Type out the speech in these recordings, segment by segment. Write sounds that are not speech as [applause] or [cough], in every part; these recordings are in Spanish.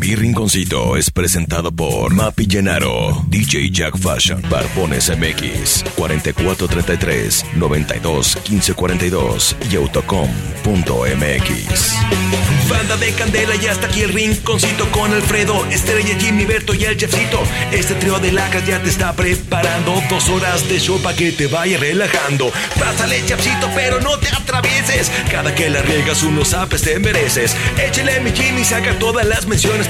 Mi Rinconcito es presentado por Mapi Llenaro, DJ Jack Fashion, Barbones MX, 4433 92 1542 y Autocom.mx. Banda de candela y hasta aquí el rinconcito con Alfredo, Estrella, Jimmy, Berto y el chefcito. Este trío de lacas ya te está preparando dos horas de show para que te vaya relajando. Pásale, chefcito, pero no te atravieses. Cada que la riegas unos apes te mereces. Échale mi Jimmy, saca todas las menciones,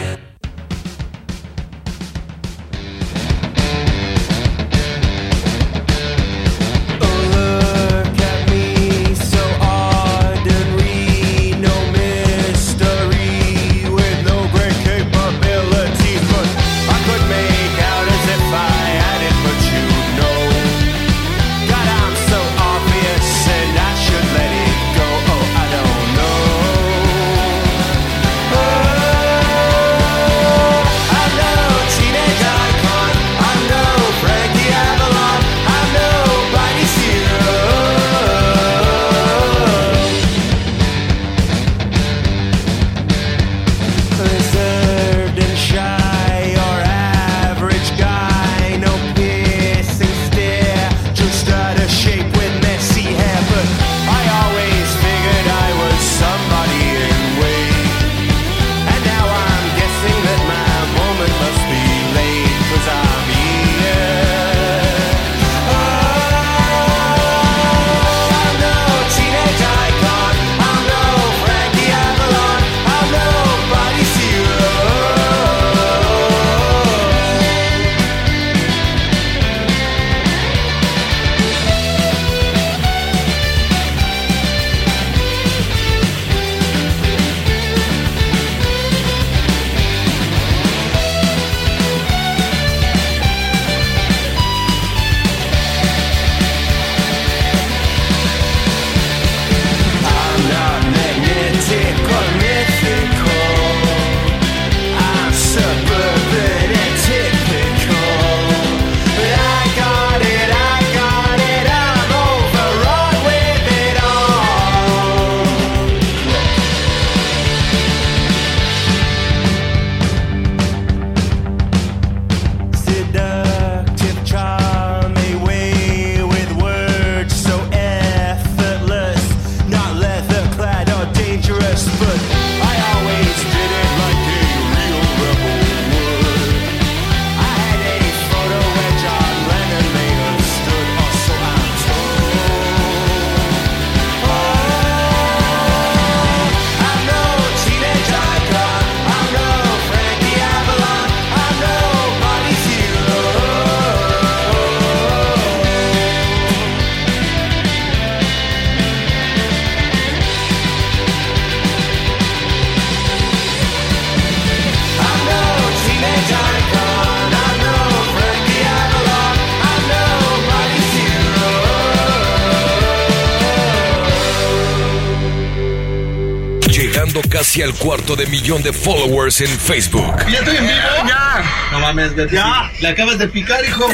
Casi al cuarto de millón de followers en Facebook. ¿Ya estoy en vivo? Ya. No mames, ya. Le acabas de picar, hijo.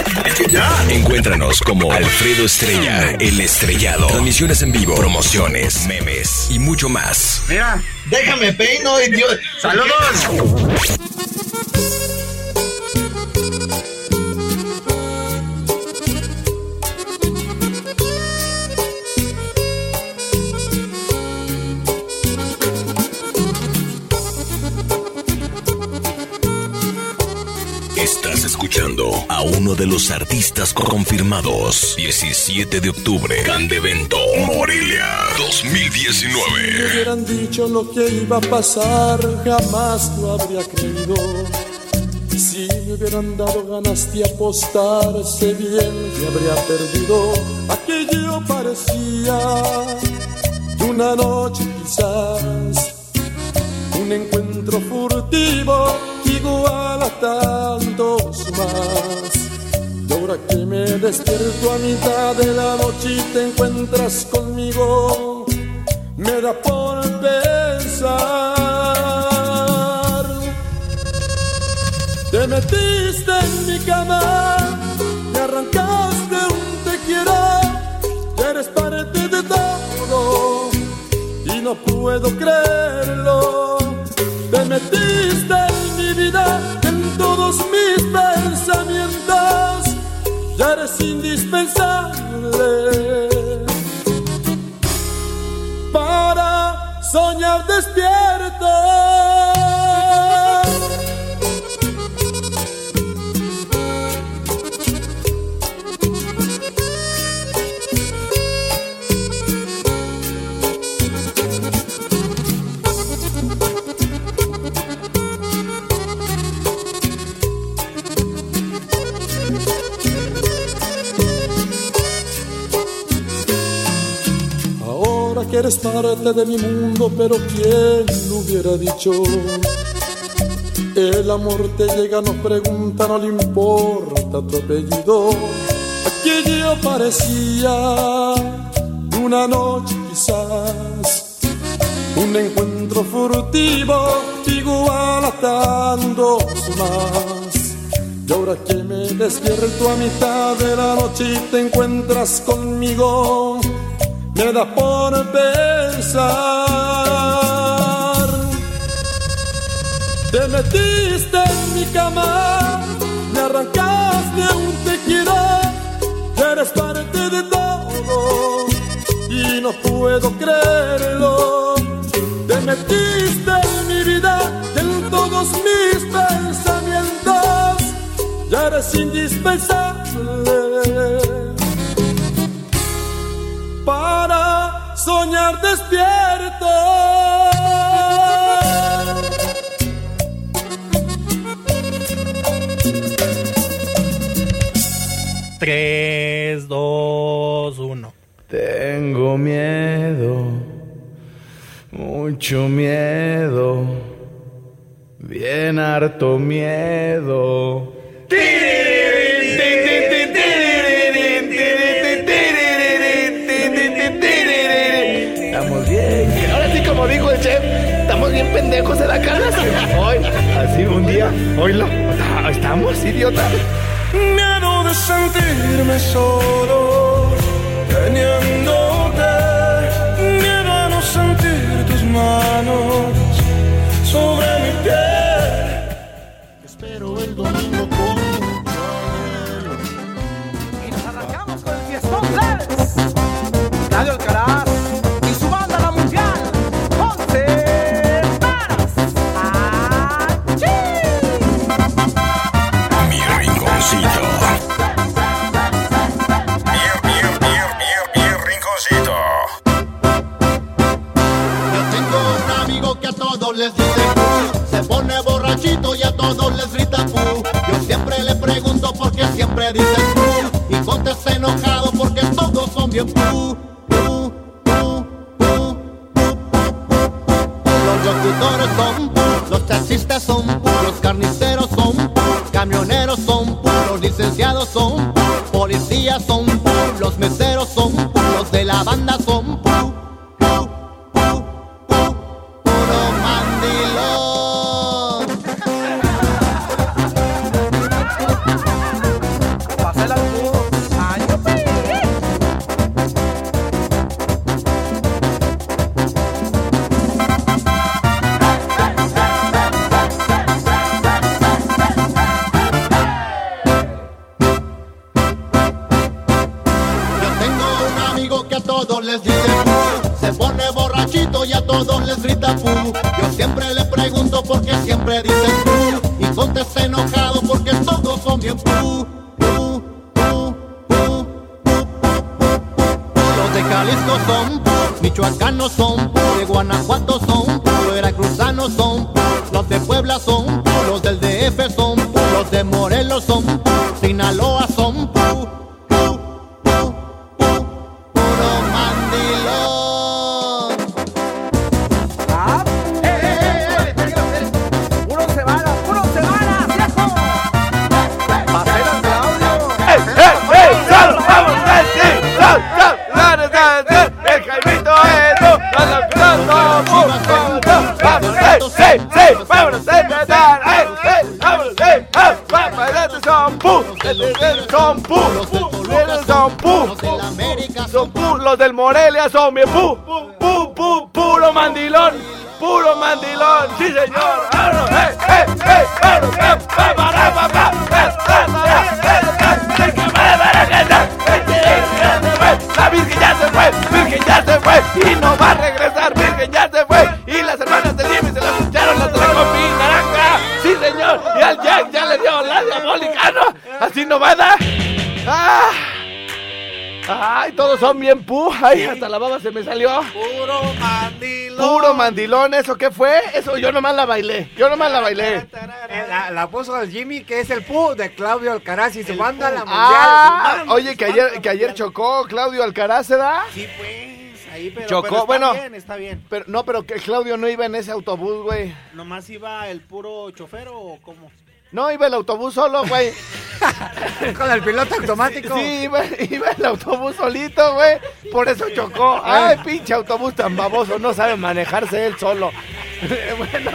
Ya. Encuéntranos como Alfredo Estrella, el estrellado. Transmisiones en vivo, promociones, memes y mucho más. Mira, déjame peino, idiota. ¡Saludos! Escuchando a uno de los artistas confirmados. 17 de octubre, Candevento, Morelia, 2019. Me hubieran dicho lo que iba a pasar, jamás lo habría creído. Si me hubieran dado ganas de apostar, sé bien que habría perdido. Aquello parecía una noche quizás, un encuentro furtivo igual a tantos más. Y ahora que me despierto a mitad de la noche y te encuentras conmigo, me da por pensar. Te metiste en mi cama, me arrancaste un te quiero, eres parte de todo y no puedo creerlo. Te metiste en todos mis pensamientos, ya eres indispensable para soñar despierto. Que eres parte de mi mundo, pero ¿quién lo hubiera dicho? El amor te llega, no pregunta, no le importa tu apellido. Aquello parecía una noche quizás, un encuentro furtivo igual a tantos más. Y ahora que me despierto a mitad de la noche te encuentras conmigo, me da por pensar. Te metiste en mi cama, me arrancaste un te quiero, eres parte de todo y no puedo creerlo. Te metiste en mi vida, en todos mis pensamientos, ya eres indispensable Tres, dos, uno. Tengo miedo, mucho miedo, bien harto miedo. Pendejos de la cara. Hoy, así un día, hoy estamos, idiota. Miedo de sentirme solo, teniéndote. Miedo a no sentir tus manos sobre mi piel. Espero el domingo con Y nos arrancamos con el fiestón Plebes. Todos Los de Jalisco son michoacanos son de Guanajuato son veracruzanos son. Los de Puebla son los del DF son los de Morelos son todos son bien pu. Ay, hasta la baba se me salió. Puro mandilón. Puro mandilón, ¿eso qué fue? Eso yo nomás la bailé. Yo nomás la bailé. Eh, La, la puso el Jimmy, que es el Pu de Claudio Alcaraz y su banda, la mundial. Ah, oye, que ayer, que ayer chocó Claudio Alcaraz, ¿se da? Sí, pues, ahí, pero, Chocó, pero está bueno. bien, está bien. Pero, no, pero que Claudio no iba en ese autobús, güey. ¿Nomás iba el puro chofer o cómo? No, iba el autobús solo, güey. [laughs] Con el piloto automático. Sí, iba, iba el autobús solito, güey. Por eso chocó. Ay, pinche autobús tan baboso. No sabe manejarse él solo. [laughs] bueno.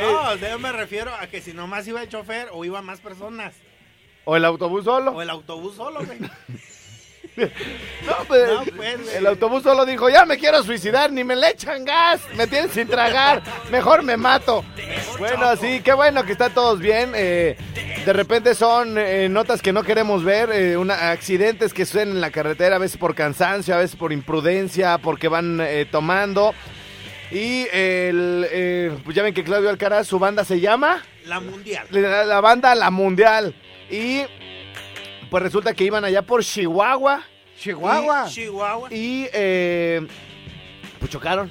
No, yo me refiero a que si nomás iba el chofer o iba más personas. O el autobús solo. O el autobús solo, güey. [laughs] No, pues, No, pues, güey. el autobús solo dijo, ya me quiero suicidar, ni me le echan gas, me tienen sin tragar, mejor me mato. Bueno, sí, qué bueno que están todos bien. eh, de repente son eh, notas que no queremos ver, eh, una- accidentes que suceden en la carretera, a veces por cansancio, a veces por imprudencia, porque van eh, tomando. Y el, eh, pues ya ven que Claudio Alcaraz, su banda se llama La mundial. la, la banda La Mundial. Y pues resulta que iban allá por Chihuahua. Chihuahua. Chihuahua. Y eh, pues chocaron.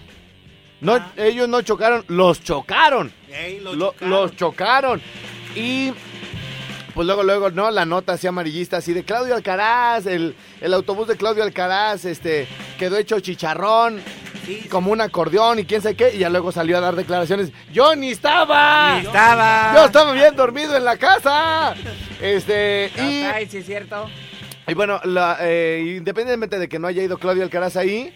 No, ellos no chocaron, los chocaron. Lo- los chocaron. Y pues luego, luego, ¿no? La nota así amarillista, así de Claudio Alcaraz, el, el autobús de Claudio Alcaraz, este, quedó hecho chicharrón, Sí, como un acordeón y quién sabe qué, y ya luego salió a dar declaraciones. ¡Yo ni estaba! Ni estaba. Yo estaba bien dormido en la casa. Este, y, Ay, sí es cierto. y bueno, la, eh, independientemente de que no haya ido Claudio Alcaraz ahí,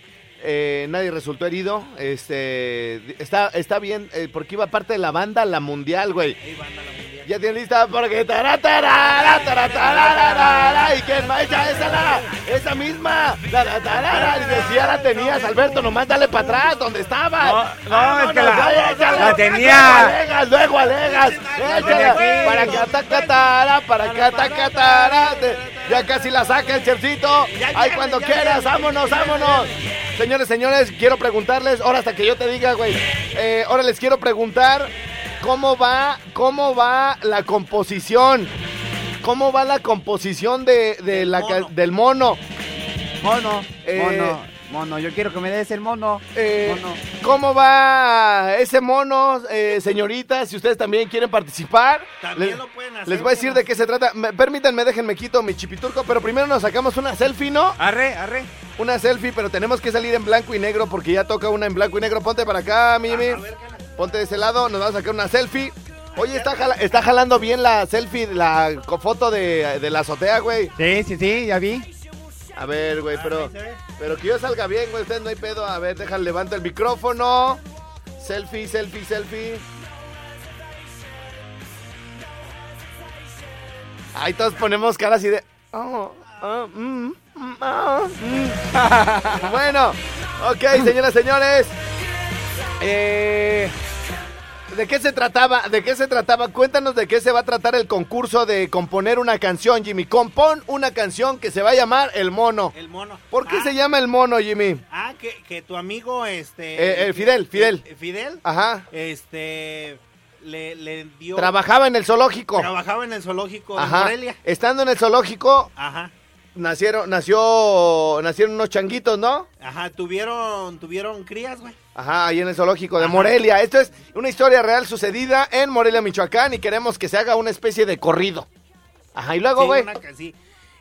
eh, nadie resultó herido. Este, está, está bien, eh, porque iba parte de la banda La Mundial, güey. Ey, banda, la mundial. Ya tiene lista porque y echa esa la, esa misma. Decía la tenías, Alberto, nomás dale para atrás, donde estaba. No, no, es que la- tenía. Luego alegas, luego alegas. Échala, aquí. para que ataca para que ataca Ya casi la saca el chefcito. Ay, cuando quieras, vámonos, vámonos. Señores, señores, quiero preguntarles, ahora hasta que yo te diga, güey. Eh, ahora les quiero preguntar cómo va, cómo va la composición. ¿Cómo va la composición de, de Del la mono. del mono? Mono, Eh, mono, mono. Yo quiero que me des el mono. Eh, Mono. ¿Cómo va ese mono, eh, señoritas? Si ustedes también quieren participar, También les, lo pueden hacer. les voy a decir de qué se trata. Me- permítanme, déjenme quito mi chipiturco, pero primero nos sacamos una selfie, ¿no? Arre, arre. Una selfie, pero tenemos que salir en blanco y negro porque ya toca una en blanco y negro. Ponte para acá, Mimi. A ver. Ponte de ese lado, nos vamos a sacar una selfie. Oye, está, jala- está jalando bien la selfie, la foto de, de la azotea, güey. Sí, sí, sí, ya vi. A ver, güey, pero, ve. pero que yo salga bien, güey. Ustedes no hay pedo. A ver, déjale, levanto el micrófono. Selfie, selfie, selfie. Ahí todos ponemos cara así de. oh, ah, mm, mm, ah, mm. [laughs] bueno, ok, señoras, señores. Eh, ¿De qué se trataba? ¿De qué se trataba? Cuéntanos de qué se va a tratar el concurso de componer una canción, Jimmy. Compón una canción que se va a llamar El Mono. El mono. ¿Por qué Ah, se llama El Mono, Jimmy? Ah, que, que tu amigo, este... Eh, eh, Fidel, Fidel. eh, Fidel. Ajá. Este... le, le dio... Trabajaba en el zoológico. Trabajaba en el zoológico de Ajá. Morelia. Estando en el zoológico, Ajá. nacieron, nació, nacieron unos changuitos, ¿no? Ajá, tuvieron, tuvieron crías, güey. Ajá, ahí en el zoológico de Morelia. Esto es una historia real sucedida en Morelia, Michoacán, y queremos que se haga una especie de corrido. Ajá, y luego, Sí, güey, una que sí.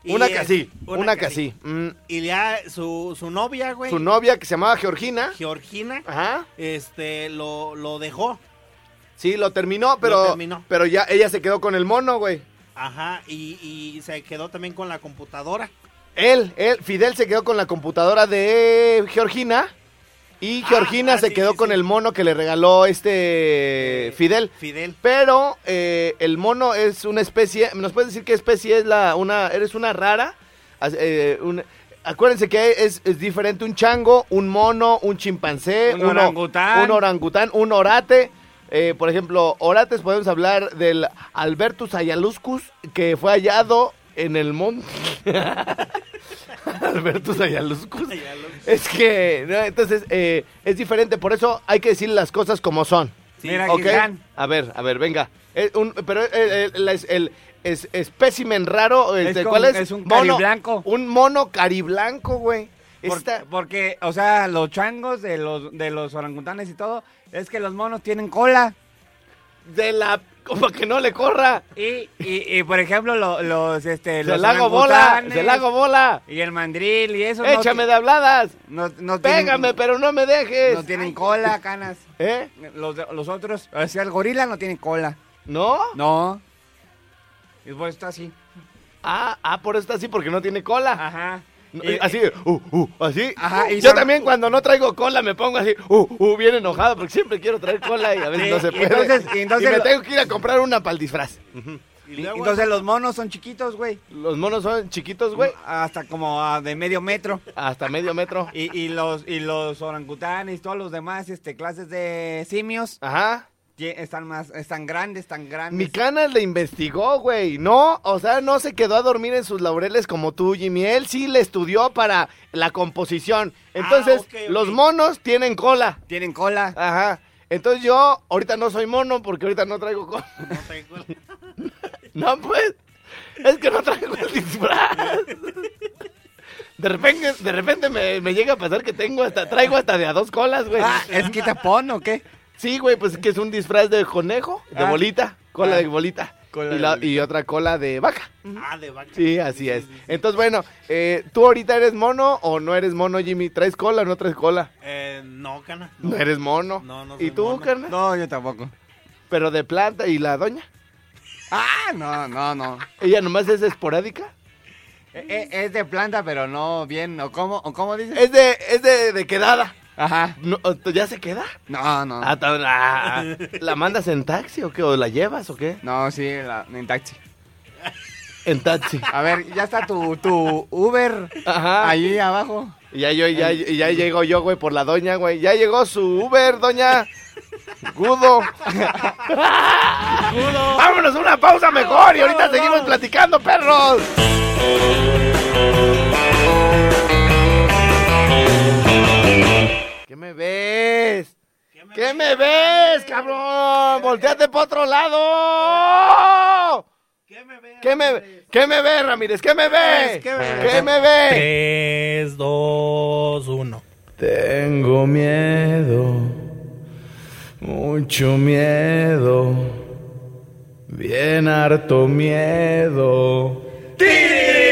Una que sí, una que sí. Mm, Y ya su, su novia, güey. su novia que se llamaba Georgina, Georgina, ajá, este, lo, lo dejó. sí, lo terminó, pero, terminó. pero ya ella se quedó con el mono, güey. Ajá, y, y se quedó también con la computadora. Él, él, Fidel se quedó con la computadora de Georgina y Ah, Georgina ah, se sí, quedó sí, con sí. el mono que le regaló este Fidel. Fidel. Pero eh, el mono es una especie, ¿nos puedes decir qué especie es la una eres una rara? As- eh, un- acuérdense que es, es diferente un chango, un mono, un chimpancé, Un uno- orangután. un orangután, un orate. Eh, por ejemplo, orates podemos hablar del Albertus ayaluscus que fue hallado en el monte. [laughs] [laughs] Albertus ayaluscus. Es que, no, entonces, eh, es diferente, por eso hay que decir las cosas como son. Mira, ¿Ok? A ver, a ver, venga. Eh, un- pero eh, eh, el, es- el es- espécimen raro, Es este, como- ¿cuál es? es un Mono- cariblanco. Un mono cariblanco, güey. Por- Está- Porque, o sea, los changos de los, de los orangutanes y todo, es que los monos tienen cola. De la... Como que no le corra. Y, y, y, por ejemplo, lo- los, este, los la hago bola, hago bola. Y el mandril y eso. Échame de habladas. No, no tienen- Pégame, pero no me dejes. No tienen cola, canas. [laughs] ¿Eh? Los, los otros, o sea, el gorila no tiene cola. ¿No? No. Y por eso está así. Ah, ah, por eso está así, porque no tiene cola. Ajá. Eh, así, uh, uh, así. Ajá, y Yo son- también cuando no traigo cola me pongo así, uh, uh, bien enojado, porque siempre quiero traer cola y a veces Sí, no se y puede. entonces- y entonces me lo- tengo que ir a comprar una para el disfraz. Y luego, Entonces los monos son chiquitos, güey. Los monos son chiquitos, güey, Hasta como ah, de medio metro. hasta medio metro. Y, y los y los orangutanes y todos los demás este clases de simios Ajá. Están más están grandes, tan grandes. Mi canas le investigó, güey. No, o sea, no se quedó a dormir en sus laureles como tú, Jimmy. Él sí le estudió para la composición. Entonces, ok, ok. los monos tienen cola. Tienen cola. Ajá. Entonces yo ahorita no soy mono porque ahorita no traigo cola. no tengo- [laughs] No, pues. Es que no traigo el disfraz. De repente, de repente me, me llega a pasar que tengo hasta, traigo hasta de a dos colas, güey. Ah, ¿es quitapón o qué? Sí, güey, pues que es un disfraz de conejo, de Ah. bolita, cola Ah. de bolita. Cola y, la- y otra cola de vaca. Ah, de vaca. Sí, así es. Entonces, bueno, eh, ¿tú ahorita eres mono o no eres mono, Jimmy? ¿Traes cola o no traes cola? Eh, no, cana. No, eres mono. No, no ¿Y soy tú, mono. carnal? No, yo tampoco. Pero de planta y la doña. Ah, no, no, no. ¿Ella nomás es esporádica? E- e- Es de planta, pero no bien, ¿o cómo, o cómo dices? Es de, es de, de quedada. Ajá. No, ¿Ya se queda? No, no. Ah, ¿La mandas en taxi o qué? ¿O la llevas o qué? No, sí, la- en taxi. En taxi. A ver, ya está tu, tu Uber Ajá. ahí abajo. Y ya yo, ya, ya llego yo, güey, por la doña, güey. Ya llegó su Uber, doña. Gudo. Vámonos a una pausa mejor y ahorita seguimos platicando, perros. ¿Qué me ves? ¿Qué me ves, cabrón? Volteate para otro lado. ¿Qué me ve? ¿Qué me, ¿Qué me ves, Ramírez? ¿Qué me ves? ¿Qué me ves? ¿Qué me ves? 3, 2, 1. Tengo miedo, mucho miedo, bien harto miedo. Estamos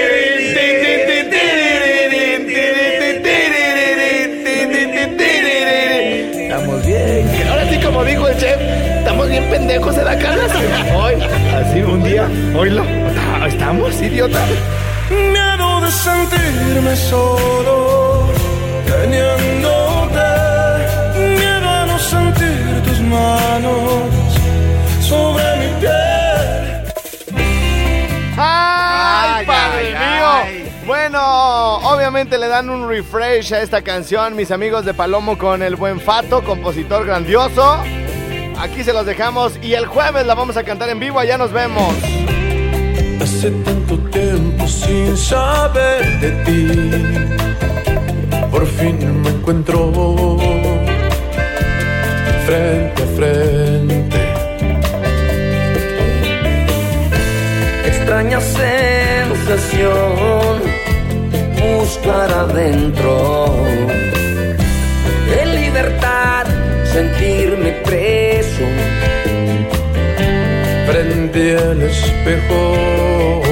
como dijo el chef, estamos bien pendejos de la cara. Hoy, así un día, hoylo. ¿Estamos, idiota? Miedo de sentirme solo, teniéndote. Miedo a no sentir tus manos sobre mi piel. ¡Ay, Ay, padre ay, mío! ay. Bueno, obviamente le dan un refresh a esta canción, mis amigos de Palomo con el buen Fato, compositor grandioso. Aquí se los dejamos y el jueves la vamos a cantar en vivo, allá nos vemos. Hace tanto tiempo sin saber de ti, por fin me encuentro frente a frente. Extraña sensación buscar adentro. En libertad sentirme preso. frente al espejo.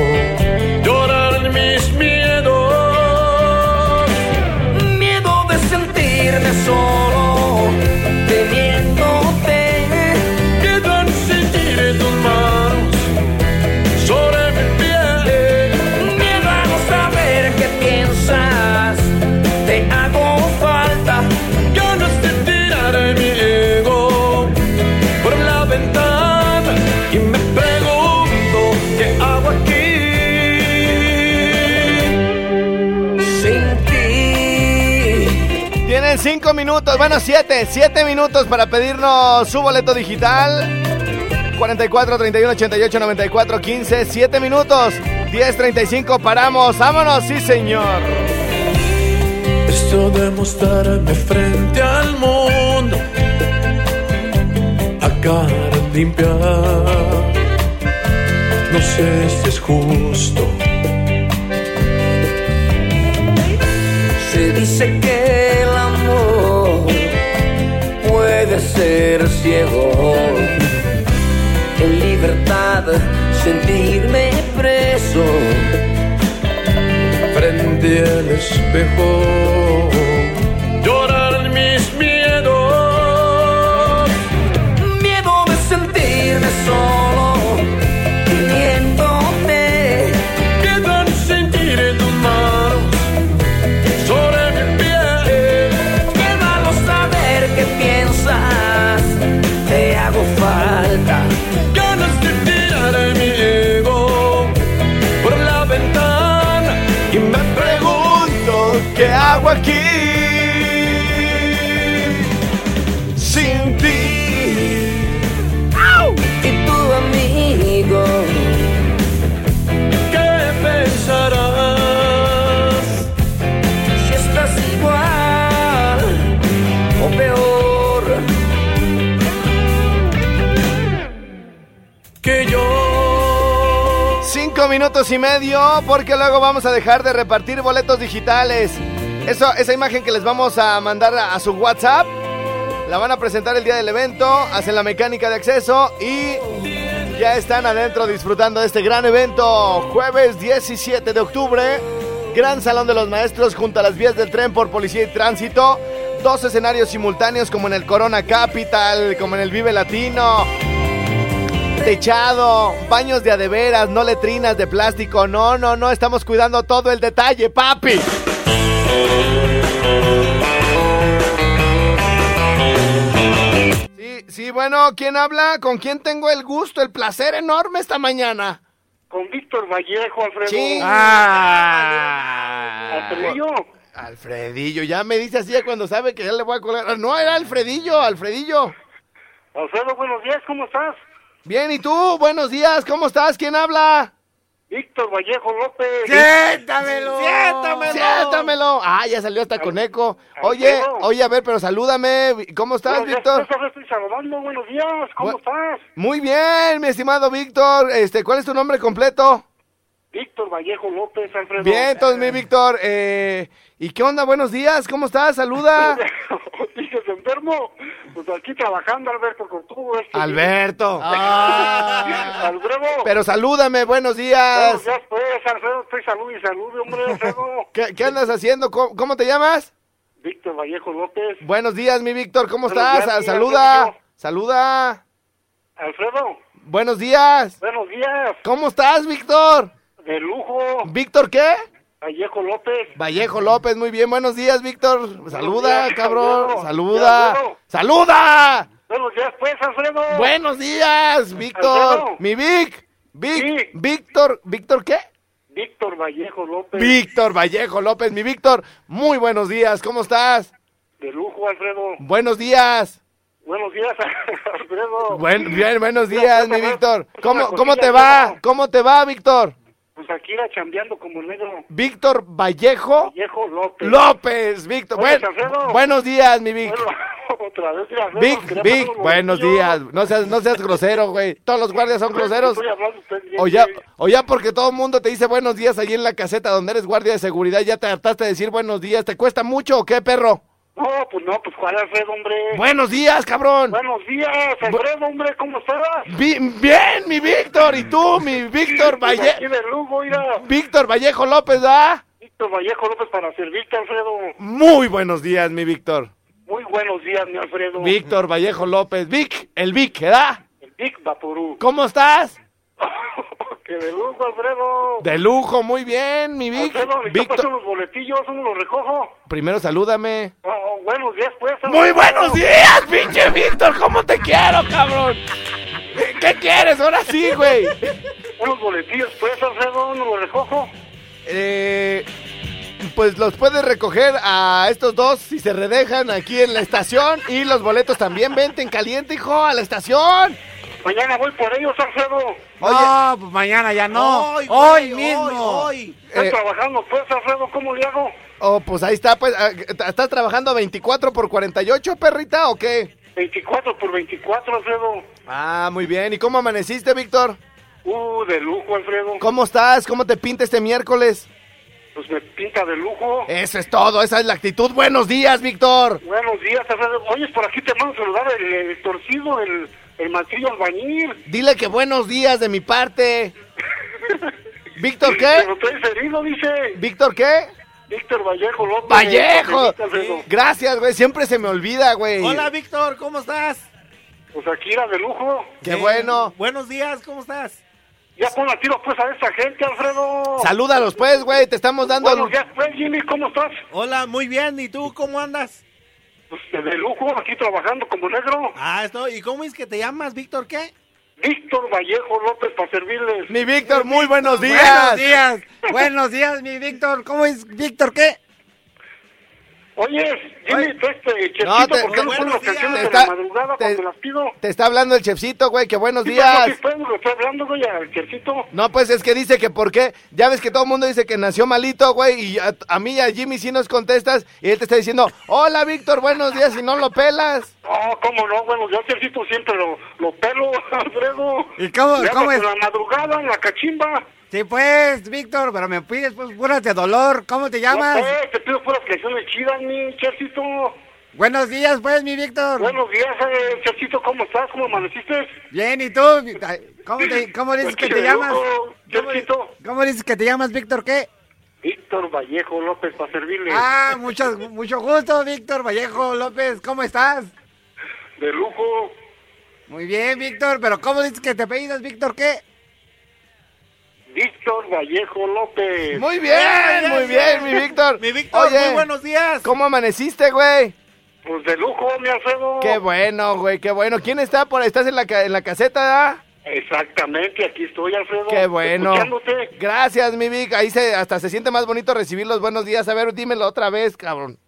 Tienen cinco minutos, bueno, siete, siete minutos para pedirnos su boleto digital. 44 31 88 94 15, 7 minutos, 10 35, paramos, vámonos, sí señor. Esto de mostrarme frente al mundo a cara limpia. No sé si es justo. Se dice ser ciego. En libertad sentirme preso. frente al espejo. ¿Qué hago aquí? Sin ti. Y tu amigo. qué pensarás. Si estás igual o peor. que yo. Cinco minutos y medio, porque luego vamos a dejar de repartir boletos digitales. Eso, esa imagen que les vamos a mandar a, su WhatsApp, la van a presentar el día del evento, hacen la mecánica de acceso y ya están adentro disfrutando de este gran evento. Jueves 17 de octubre, Gran Salón de los Maestros junto a las vías del tren por Policía y Tránsito. Dos escenarios simultáneos como en el Corona Capital, como en el Vive Latino. Techado, baños de adeveras, no letrinas de plástico. No, no, no, estamos cuidando todo el detalle, papi. Sí, sí, bueno, ¿quién habla? ¿Con quién tengo el gusto, el placer enorme esta mañana? Con Víctor Vallejo, Alfredo. Sí. Ah. Alfredillo. Alfredillo, ya me dice así cuando sabe que ya le voy a colgar. No, era Alfredillo, Alfredillo. Alfredo, buenos días, ¿cómo estás? Bien, ¿y tú? Buenos días, ¿cómo estás? ¿Quién habla? Víctor Vallejo López. ¡Siéntamelo! ¡Siéntamelo! ¡Siéntamelo! Ah, ya salió hasta con eco. Oye, oye, a ver, pero salúdame. ¿Cómo estás, Víctor? estoy saludando, buenos días, ¿cómo Bu- estás? Muy bien, mi estimado Víctor. Este, ¿cuál es tu nombre completo? Víctor Vallejo López, Alfredo. Bien, entonces, mi Víctor. Eh, ¿Y qué onda? Buenos días, ¿cómo estás? Saluda. [laughs] ¿Dices enfermo? Pues aquí trabajando, Alberto, con todo esto. Alberto. [laughs] Alfredo. Pero salúdame, buenos días. Buenos días, pues, Alfredo, estoy salud y salud, hombre, Alfredo. ¿Qué, qué andas haciendo? ¿Cómo, cómo te llamas? Víctor Vallejo López. Buenos días, mi Víctor, ¿cómo Buenos estás? días, mi Saluda. Alfredo. Saluda. Alfredo, Buenos días. buenos días. ¿Cómo estás, Víctor? De lujo. ¿Víctor qué? Vallejo López. Vallejo López, muy bien, buenos días, Víctor. Saluda, días, cabrón. Alfredo. Saluda. Alfredo. ¡Saluda! Buenos días, pues, Alfredo. Buenos días, Víctor. Alfredo. Mi Vic. Vic. Sí. Víctor. ¿Víctor qué? Víctor Vallejo López. Víctor Vallejo López, mi Víctor. Muy buenos días, ¿cómo estás? De lujo, Alfredo. Buenos días. Buenos días, [laughs] Alfredo. Buen, bien, buenos días, mi Víctor. ¿Cómo, ¿Cómo te va? ¿Cómo te va, Víctor? Pues aquí era chambeando como negro. Víctor Vallejo Vallejo López. López, Víctor. Buenos días, mi Vic. Bueno, [laughs] otra vez. Alfredo, Vic, Vic, buenos días. No seas, no seas grosero, güey. Todos los guardias son [laughs] groseros. O ya, o ya porque todo el mundo te dice buenos días ahí en la caseta donde eres guardia de seguridad, ya te hartaste de decir buenos días. ¿Te cuesta mucho o qué, perro? No, pues no, pues ¿cuál Alfredo, hombre? Buenos días, cabrón. Buenos días, Alfredo, hombre, ¿cómo estás? Vi- bien, mi Víctor. ¿Y tú, mi Víctor Pues Valle Aquí de Lugo, mira. Víctor Vallejo López, ¿ah? Víctor Vallejo López para servirte, Alfredo. Muy buenos días, mi Víctor. Muy buenos días, mi Alfredo. Víctor Vallejo López. Vic, el Vic, ¿verdad? El Vic Vaporú. ¿Cómo estás? [laughs] Que de Lugo, Alfredo. De lujo, muy bien, mi Vic. Alfredo, Víctor, los boletillos, ¿cómo los recojo? primero salúdame. Oh, buenos días, pues. Muy Alfredo. buenos días, pinche Víctor. ¿Cómo te quiero, cabrón? ¿Qué, quieres? Ahora sí, güey. Unos boletillos, pues, Alfredo, ¿no los recojo? Eh, pues los puedes recoger a estos dos si se redejan aquí en la estación. Y los boletos también. Vente en caliente, hijo, a la estación. Mañana voy por ellos, Alfredo. No, pues mañana ya no. Hoy, Hoy, güey, mismo. hoy, hoy. Estoy Eh, trabajando, pues, Alfredo, ¿cómo le hago? Oh, pues ahí está, pues. ah, ¿Estás trabajando 24 por 48, perrita, o qué? 24 por 24, Alfredo. Ah, muy bien. ¿Y cómo amaneciste, Víctor? Uh, de lujo, Alfredo. ¿Cómo estás? ¿Cómo te pinta este miércoles? Pues me pinta de lujo. Eso es todo, esa es la actitud. Buenos días, Víctor. Buenos días, Alfredo. Oye, por aquí te mando a saludar el, el torcido, el, el martillo albañil. Dile que buenos días de mi parte. [laughs] ¿Víctor qué? lo traes herido, dice. ¿Víctor qué? Víctor Vallejo López. ¡Vallejo! Alfredo. Gracias, güey. Siempre se me olvida, güey. Hola, Víctor, ¿cómo estás? Pues aquí era de lujo. Qué bueno. Buenos días, ¿cómo estás? Ya pon la tiro pues a esta gente, Alfredo. Salúdalos, pues, güey. Te estamos dando. Buenos días, pues, Jimmy, ¿cómo estás? Hola, muy bien. ¿Y tú cómo andas? Pues de lujo, aquí trabajando como negro. Ah, estoy. ¿Y cómo es que te llamas, Víctor? ¿Qué? Víctor Vallejo López para servirles. Mi Víctor, muy buenos Buenos días. días. [laughs] Buenos días, mi Víctor. ¿Cómo es, Víctor? ¿Qué? Oye, Jimmy, tú este chefito, No, te- ¿por qué no pones las días. canciones está- la madrugada te- cuando las pido? Te está hablando el chefcito, güey. Que buenos Sí, días. pues, pues, lo estoy hablando, güey, al chefito. No, pues es que dice que por qué. Ya ves que todo el mundo dice que nació malito, güey. Y a, a mí y a Jimmy sí nos contestas. Y él te está diciendo, hola, Víctor, buenos días. Y no lo pelas. Oh, cómo no, bueno, yo chefito siempre lo, lo pelo, [laughs] Alfredo. ¿Y cómo- Le cómo es? en la madrugada, en la cachimba. Sí, pues, Víctor, pero me pides pues puras de dolor. ¿Cómo te llamas? No, pues, te pido puras canciones chidas, mi chefito. Buenos días, pues, mi Víctor. Buenos días, eh, chefito, ¿cómo estás? ¿Cómo amaneciste? Bien, ¿y tú? ¿Cómo, te- cómo dices que te llamas? Chefito. ¿Cómo dices que te llamas, Víctor? ¿Qué? Víctor Vallejo López para servirle. Ah, mucho, mucho gusto, Víctor Vallejo López. ¿Cómo estás? De lujo. Muy bien, Víctor, pero ¿cómo dices que te apellidas, Víctor? ¿Qué? Víctor Vallejo López. Muy bien, muy bien, mi Víctor. Mi Víctor, Oye, muy buenos días. ¿Cómo amaneciste, güey? Pues de lujo, mi Alfredo. Qué bueno, güey, qué bueno. ¿Quién está por ahí? ¿Estás en la, ca- en la caseta, ah? Exactamente, aquí estoy, Alfredo. Qué bueno. Gracias, mi Vic. Ahí se, hasta se siente más bonito recibir los buenos días. A ver, dímelo otra vez, cabrón.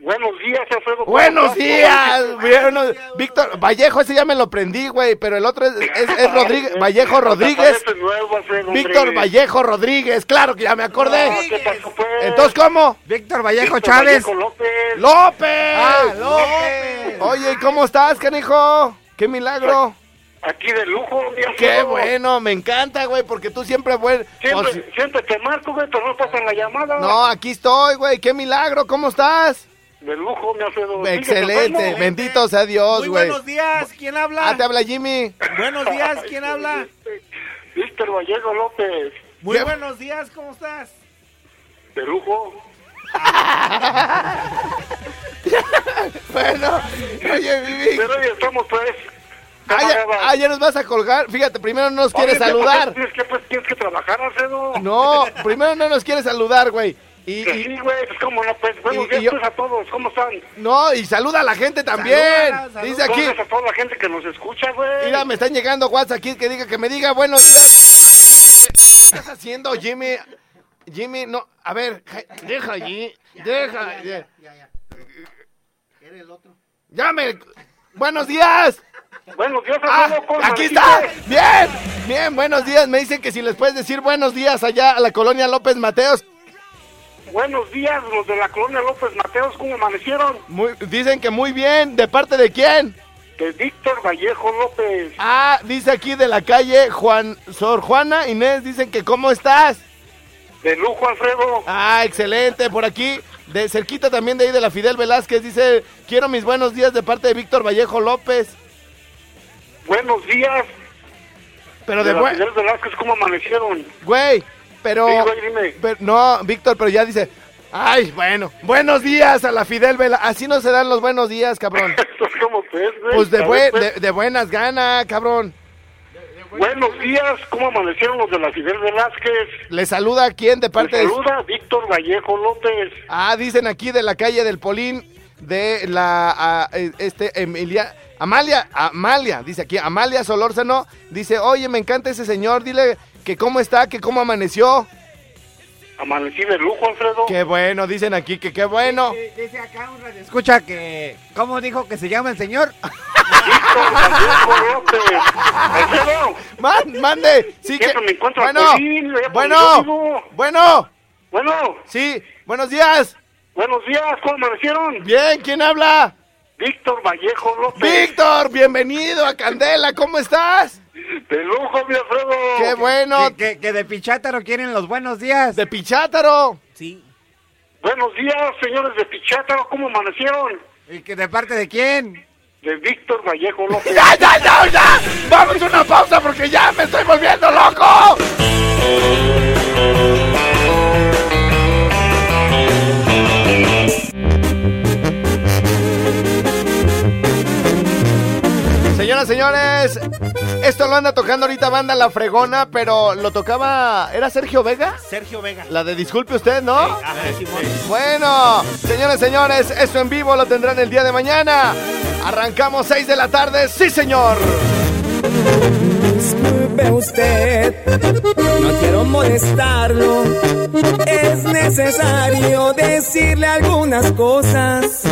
Buenos días, Alfredo. ¿Cómo Buenos días. Buenos- Víctor, Vallejo, ese ya me lo prendí, güey, pero el otro es, es- es Rodríguez, [laughs] Vallejo Rodríguez. Aparece nuevo, Alfredo, Víctor. Vallejo Rodríguez, claro que ya me acordé. ¿qué pasó, pues? Entonces, ¿cómo? Víctor Vallejo Víctor Chávez. Vallejo López. ¡López! Ah, López. Oye, ¿y cómo estás, canijo? ¡Qué milagro! Aquí de lujo, mi Alfredo. ¡Qué bueno! Me encanta, güey, porque tú siempre, güey... Siempre, pues- siempre te marco, güey, pero no pasan la llamada. no, aquí estoy, güey. ¡Qué milagro! ¿Cómo estás? De lujo, mi Alfredo. ¿Sigues Excelente. Bendito sea Dios, Muy güey. buenos días. ¿Quién habla? Ah, te habla Jimmy. Buenos días. ¿Quién habla? Víctor Vallejo López. Muy ¿Qué? buenos días. ¿Cómo estás? De lujo. [laughs] Bueno, oye, Vivi. Pero hoy estamos, pues. Ah, ya, ah, ya nos vas a colgar. Fíjate, primero no nos quieres saludar. Tienes que, pues, tienes que trabajar, Alfredo. No, primero no nos quieres saludar, güey. Y, Que y- sí, güey, pues cómo no, pues. Buenos y días, yo- pues, a todos. ¿Cómo están? no, y saluda a la gente también. Salúdala, salúdala. Dice aquí, Gracias a toda la gente que nos escucha, güey. mira, me están llegando WhatsApp aquí que diga que me diga buenos días. ¿Qué estás haciendo, Jimmy? Jimmy, no, a ver, ja- deja allí, deja. ya, Ya me, buenos días. Buenos días, Ah, Alfredo. ¿cómo aquí está. Bien, bien, buenos días. Me dicen que si les puedes decir buenos días allá a la colonia López Mateos. Buenos días, los de la colonia López Mateos, ¿cómo amanecieron? Muy- dicen que muy bien. ¿De parte de quién? De Víctor Vallejo López. Ah, dice aquí de la calle Juan Sor Juana Inés, dicen que cómo estás. De lujo, Alfredo. Ah, excelente. Por aquí, de cerquita también de ahí de la Fidel Velázquez, dice, quiero mis buenos días de parte de Víctor Vallejo López. Buenos días. Pero de la buen... Fidel Velázquez, ¿cómo amanecieron? Güey, pero... Sí, güey, dime. pero- no, Víctor, pero ya dice, ay, bueno, buenos días a la Fidel Velázquez. Así no se dan los buenos días, cabrón. [laughs] ¿Cómo pues, güey? Pues de, ver, pues. de, de buenas ganas, cabrón. Buenos días, ¿cómo amanecieron los de la Fidel Velázquez? Le saluda a quién de parte de... saluda Víctor Vallejo López. Ah, dicen aquí de la calle del Polín, de la, ah, eh, este, Emilia, Amalia, Amalia, dice aquí, Amalia Solórzano, dice, oye, me encanta ese señor, dile que cómo está, que cómo amaneció. Amanecí de lujo, Alfredo. Qué bueno, dicen aquí, que qué bueno. Dice acá un radio escucha que... ¿Cómo dijo que se llama el señor? Alfredo. Man- mande, sí que... Me encuentro a Bueno, por bueno, bueno. Bueno. Sí, buenos días. Buenos días, ¿cómo amanecieron? Bien, ¿quién habla? Víctor Vallejo López. Víctor, bienvenido a Candela, ¿cómo estás? De lujo, mi Alfredo. Qué bueno. Que, que- que de Pichátaro quieren los buenos días. De Pichátaro. Sí. Buenos días, señores de Pichátaro, ¿cómo amanecieron? ¿Y que de parte de quién? De Víctor Vallejo López. ¡Ya, ya, ya, ya! ¡Vamos a una pausa porque ya me estoy volviendo loco! Señores, esto lo anda tocando ahorita banda La Fregona, pero lo tocaba... ¿Era Sergio Vega? Sergio Vega. La de disculpe usted, ¿no? Ajá. Bueno, señores, señores, esto en vivo lo tendrán el día de mañana. Arrancamos 6 de la tarde, sí señor. Disculpe usted, no quiero molestarlo. Es necesario decirle algunas cosas.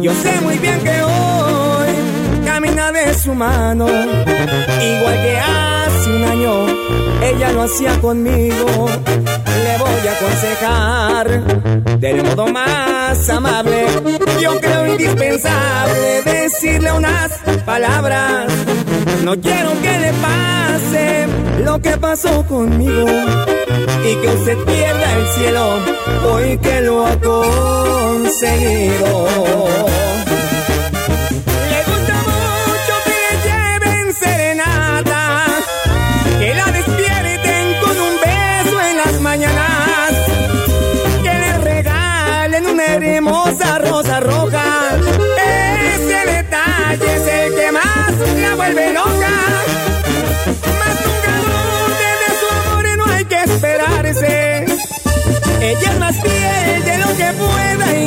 Yo sé muy bien que hoy de su mano, igual que hace un año ella lo hacía conmigo. Le voy a aconsejar del modo más amable. Yo creo indispensable decirle unas palabras. No quiero que le pase lo que pasó conmigo y que usted pierda el cielo hoy que lo ha conseguido.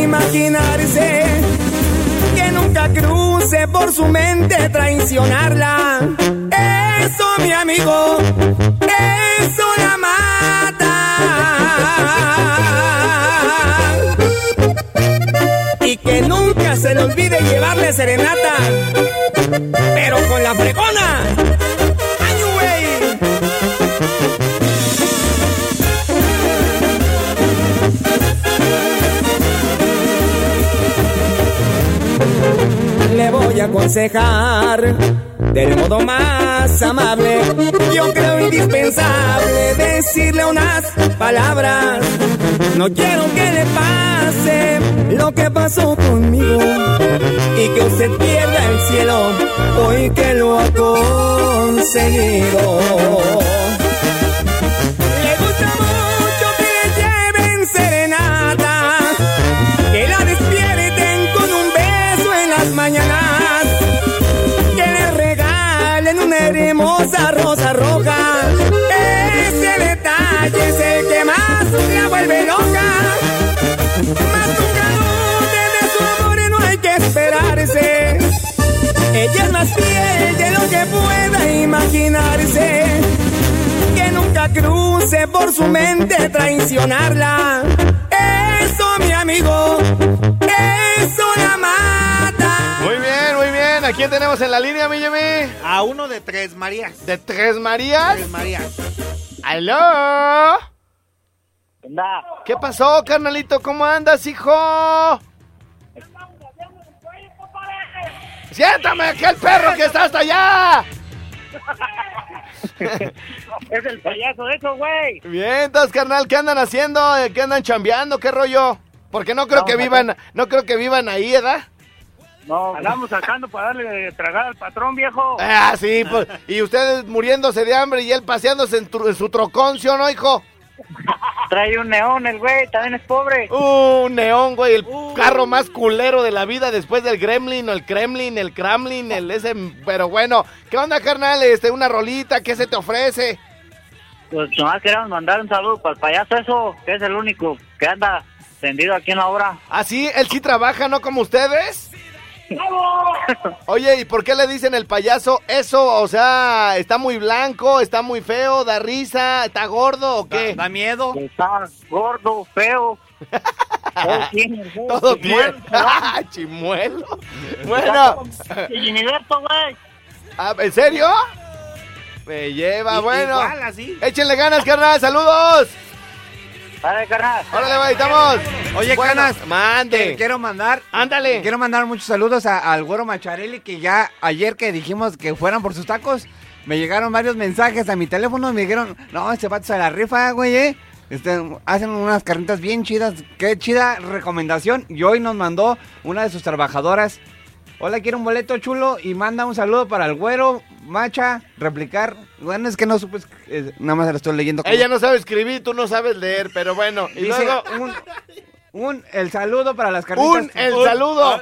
Imaginarse. Que nunca cruce por su mente traicionarla. Eso, mi amigo, eso la mata. Y que nunca se le olvide llevarle serenata. Pero con la fregona. Aconsejar del modo más amable. Yo creo indispensable decirle unas palabras. No quiero que le pase lo que pasó conmigo y que usted pierda el cielo hoy que lo ha conseguido. Ella es más fiel de lo que pueda imaginarse. Que nunca cruce por su mente traicionarla. Eso, mi amigo, eso la mata. Muy bien, muy bien. ¿A quién tenemos en la línea, mi Jimmy? A uno de tres Marías. ¿De Tres Marías? Tres Marías. ¡Aló! ¿Qué pasó, carnalito? ¿Cómo andas, hijo? Siéntame aquí el perro que está hasta allá. es el payaso eso, güey. Bien, entonces, carnal, ¿qué andan haciendo? ¿Qué andan chambeando? ¿Qué rollo? Porque no creo No, que vivan, no creo que vivan ahí, ¿verdad? No, andamos sacando para darle de tragar al patrón, viejo. Ah, sí, pues, y ustedes muriéndose de hambre y él paseándose en, en su trocón, ¿sí o no, hijo? Trae un neón el güey, también es pobre. Un neón, güey, el carro más culero de la vida después del Gremlin o el Kremlin, el Kremlin, el ese, pero bueno, ¿qué onda, carnal? Este, una rolita, ¿qué se te ofrece? Pues nomás queríamos mandar un saludo para el payaso eso, que es el único que anda tendido aquí en la obra. ¿Ah, sí? ¿Él sí trabaja, no como ustedes? [laughs] Oye, ¿y por qué le dicen el payaso eso? O sea, ¿está muy blanco, está muy feo, da risa, está gordo o qué? Da miedo. Está gordo, feo. Todo [laughs] tiene. Todo bien. ¿verdad? Chimuelo. [laughs] Bueno. Ah, ¿En serio? Me lleva, bueno. igual, así. Échenle ganas, carnal. Saludos. Dale, carnal. Órale, va, estamos. Oye, Bueno, Canas, mande. quiero mandar. Ándale. Quiero mandar muchos saludos a- al güero Macharelli, que ya ayer que dijimos que fueran por sus tacos, me llegaron varios mensajes a mi teléfono. Me dijeron, no, este vato se la rifa, güey, eh. Este, hacen unas carnitas bien chidas. Qué chida recomendación. Y hoy nos mandó una de sus trabajadoras. Hola, quiero un boleto chulo y manda un saludo para el güero, macha, replicar. Bueno, es que no supe, eh, nada más la estoy leyendo. como- Ella no sabe escribir, tú no sabes leer, pero bueno. Y Dice, luego, un, un- el saludo para las carnitas. un el saludo.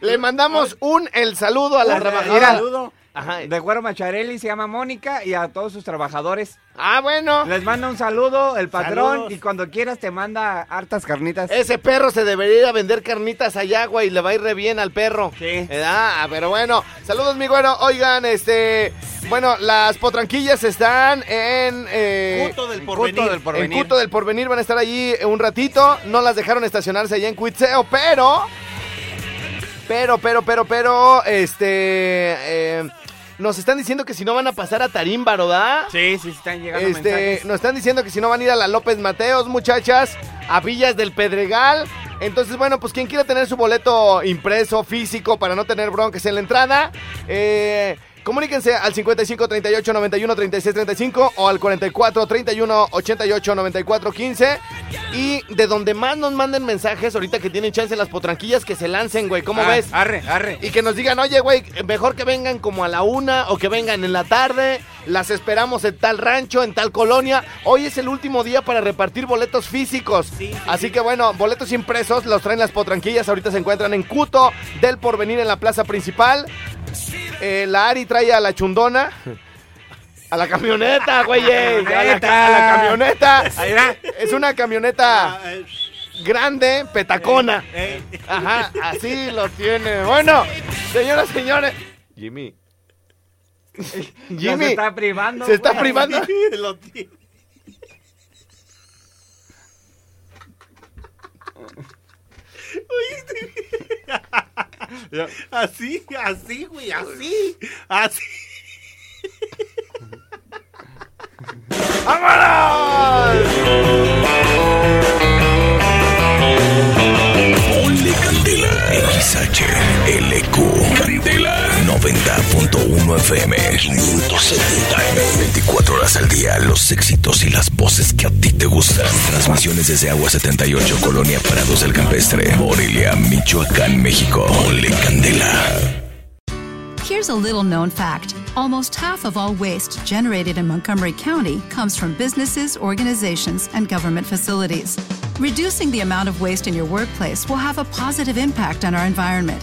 Le mandamos un el saludo a la Mira, trabajadora. Ajá. de Güero Macharelli se llama Mónica y a todos sus trabajadores. Ah, bueno. Les manda un saludo el patrón Saludos. y cuando quieras te manda hartas carnitas. Ese perro se debería ir a vender carnitas allá, güey, y le va a ir re bien al perro. Sí. Ah, pero bueno. Saludos, mi güero. Oigan, este... Bueno, las potranquillas están en... eh, Cuto del en Porvenir. Cuto del Porvenir. En Cuto del Porvenir van a estar allí un ratito. No las dejaron estacionarse allá en Cuitzeo, pero... Pero, pero, pero, pero, este... eh, nos están diciendo que si no van a pasar a Tarímbaro, ¿verdad? Sí, sí, están llegando Este, mensajes. nos están diciendo que si no van a ir a la López Mateos, muchachas, a Villas del Pedregal. Entonces, bueno, pues quien quiera tener su boleto impreso, físico, para no tener broncas en la entrada, eh, comuníquense al 55 38 91 36 35 o al 44 31 88 94 15. Y de donde más nos manden mensajes, ahorita que tienen chance las potranquillas, que se lancen, güey. ¿Cómo Ah, ves? Arre, arre. Y que nos digan, oye, güey, mejor que vengan como a la una o que vengan en la tarde. Las esperamos en tal rancho, en tal colonia. Hoy es el último día para repartir boletos físicos. Así que bueno, boletos impresos los traen las potranquillas. Ahorita se encuentran en Cuto del Porvenir en la plaza principal. Eh, la Ari trae a la chundona. A la camioneta, güey. A la, ca- a la camioneta. Es una camioneta grande, petacona. Eh, Ajá, así lo tiene. Bueno, señoras, señores. Jimmy. Jimmy. se está privando. Se está privando. Lo tiene. Así, así, güey, así, así. Ponle 90.1 FM 570 M. 24 horas al día. Los éxitos y las voces que a ti te gustan. Transmisiones desde Agua 78 Colonia del Campestre Morelia, Michoacán, México. Ponle Candela. Here's a little known fact. Almost half of all waste generated in Montgomery County comes from businesses, organizations, and government facilities. Reducing the amount of waste in your workplace will have a positive impact on our environment.